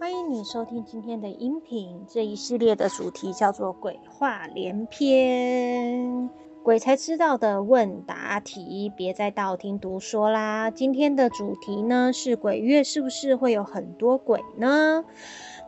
欢迎你收听今天的音频。这一系列的主题叫做“鬼话连篇”，鬼才知道的问答题，别再道听途说啦。今天的主题呢是鬼月，是不是会有很多鬼呢？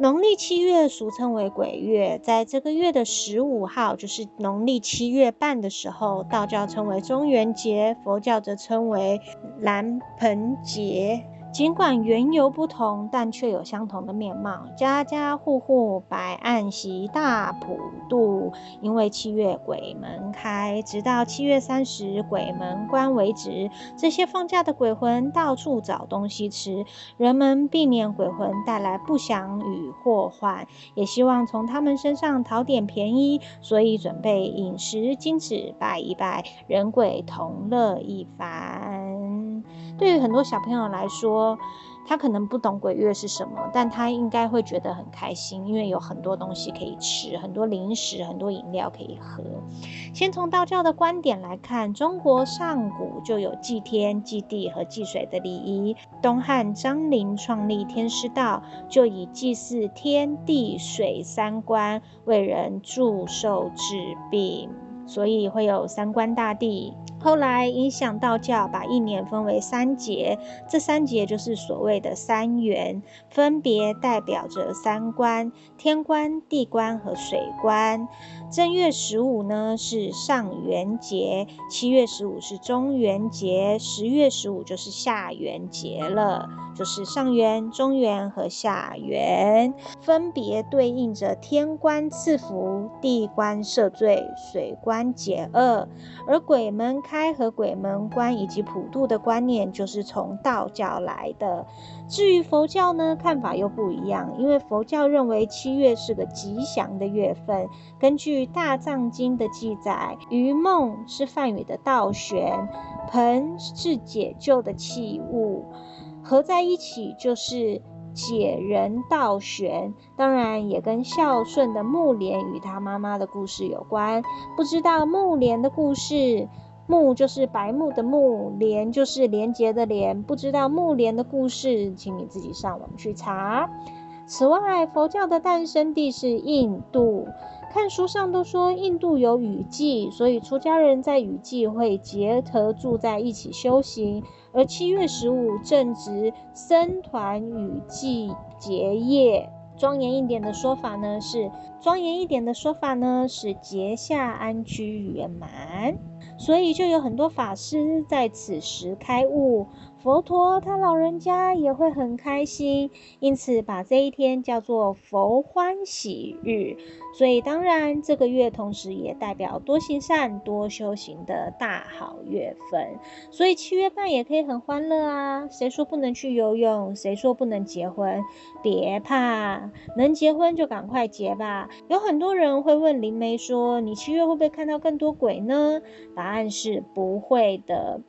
农历七月俗称为鬼月，在这个月的十五号，就是农历七月半的时候，道教称为中元节，佛教则称为蓝盆节。尽管缘由不同，但却有相同的面貌。家家户户摆案席大普渡，因为七月鬼门开，直到七月三十鬼门关为止。这些放假的鬼魂到处找东西吃，人们避免鬼魂带来不祥与祸患，也希望从他们身上讨点便宜，所以准备饮食金纸拜一拜，人鬼同乐一番。对于很多小朋友来说，他可能不懂鬼月是什么，但他应该会觉得很开心，因为有很多东西可以吃，很多零食，很多饮料可以喝。先从道教的观点来看，中国上古就有祭天、祭地和祭水的礼仪。东汉张陵创立天师道，就以祭祀天地水三官，为人祝寿治病，所以会有三官大帝。后来影响道教，把一年分为三节，这三节就是所谓的三元，分别代表着三官：天官、地官和水官。正月十五呢是上元节，七月十五是中元节，十月十五就是下元节了，就是上元、中元和下元，分别对应着天官赐福、地官赦罪、水官解厄，而鬼门开和鬼门关以及普渡的观念就是从道教来的。至于佛教呢，看法又不一样，因为佛教认为七月是个吉祥的月份。根据《大藏经》的记载，鱼梦是梵语的倒悬，盆是解救的器物，合在一起就是解人倒悬。当然，也跟孝顺的木莲与他妈妈的故事有关。不知道木莲的故事？木就是白木的木，莲就是连洁的连。不知道木莲的故事，请你自己上网去查。此外，佛教的诞生地是印度，看书上都说印度有雨季，所以出家人在雨季会结合住在一起修行。而七月十五正值僧团雨季结业。庄严一点的说法呢是，庄严一点的说法呢是结下安居圆满。所以就有很多法师在此时开悟。佛陀他老人家也会很开心，因此把这一天叫做佛欢喜日。所以当然这个月同时也代表多行善、多修行的大好月份。所以七月半也可以很欢乐啊！谁说不能去游泳？谁说不能结婚？别怕，能结婚就赶快结吧。有很多人会问灵媒说：“你七月会不会看到更多鬼呢？”答案是不会的。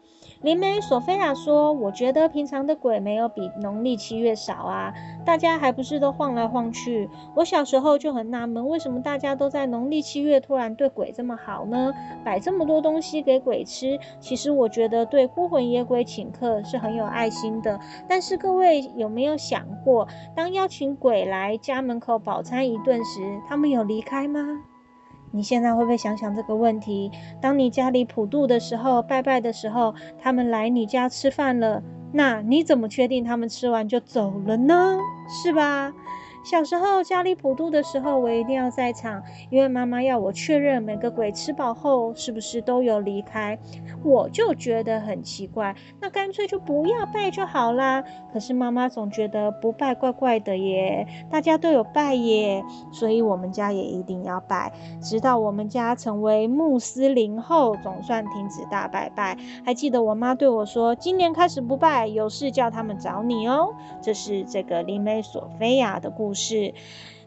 灵媒索菲亚说：“我觉得平常的鬼没有比农历七月少啊，大家还不是都晃来晃去。我小时候就很纳闷，为什么大家都在农历七月突然对鬼这么好呢？摆这么多东西给鬼吃。其实我觉得对孤魂野鬼请客是很有爱心的。但是各位有没有想过，当邀请鬼来家门口饱餐一顿时，他们有离开吗？”你现在会不会想想这个问题？当你家里普渡的时候、拜拜的时候，他们来你家吃饭了，那你怎么确定他们吃完就走了呢？是吧？小时候家里普渡的时候，我一定要在场，因为妈妈要我确认每个鬼吃饱后是不是都有离开。我就觉得很奇怪，那干脆就不要拜就好啦。可是妈妈总觉得不拜怪怪的耶，大家都有拜耶，所以我们家也一定要拜。直到我们家成为穆斯林后，总算停止大拜拜。还记得我妈对我说：“今年开始不拜，有事叫他们找你哦。”这是这个灵媒索菲亚的故。是，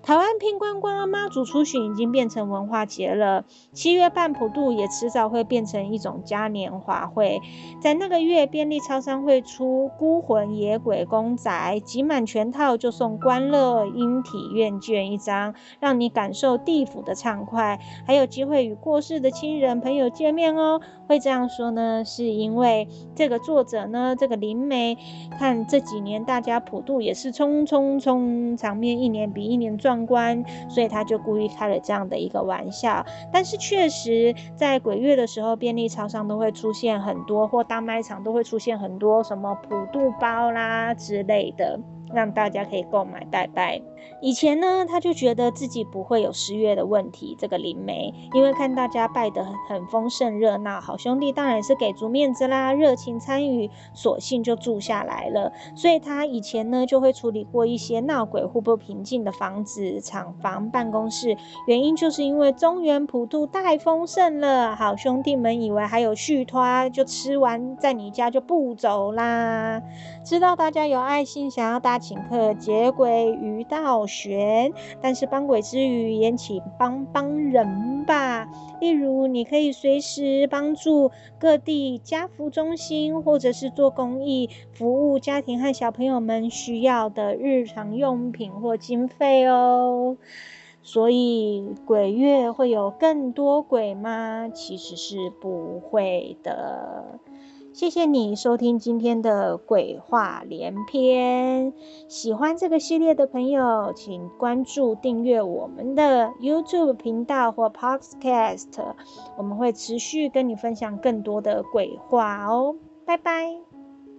台湾拼观光、妈祖出巡已经变成文化节了。七月半普渡也迟早会变成一种嘉年华会。在那个月，便利超商会出孤魂野鬼公仔，集满全套就送观乐音体院券一张，让你感受地府的畅快，还有机会与过世的亲人朋友见面哦。会这样说呢，是因为这个作者呢，这个灵媒看这几年大家普渡也是冲冲冲，场面一年比一年壮。关，所以他就故意开了这样的一个玩笑。但是确实在鬼月的时候，便利超商都会出现很多，或大卖场都会出现很多什么普渡包啦之类的。让大家可以购买拜拜。以前呢，他就觉得自己不会有失业的问题。这个灵媒，因为看大家拜得很丰盛热闹，好兄弟当然是给足面子啦，热情参与，索性就住下来了。所以他以前呢，就会处理过一些闹鬼或不平静的房子、厂房、办公室。原因就是因为中原普渡太丰盛了，好兄弟们以为还有续托，就吃完在你家就不走啦。知道大家有爱心，想要请客解鬼于道玄，但是帮鬼之余也请帮帮人吧。例如，你可以随时帮助各地家福中心，或者是做公益服务家庭和小朋友们需要的日常用品或经费哦。所以鬼月会有更多鬼吗？其实是不会的。谢谢你收听今天的鬼话连篇。喜欢这个系列的朋友，请关注订阅我们的 YouTube 频道或 Podcast，我们会持续跟你分享更多的鬼话哦。拜拜。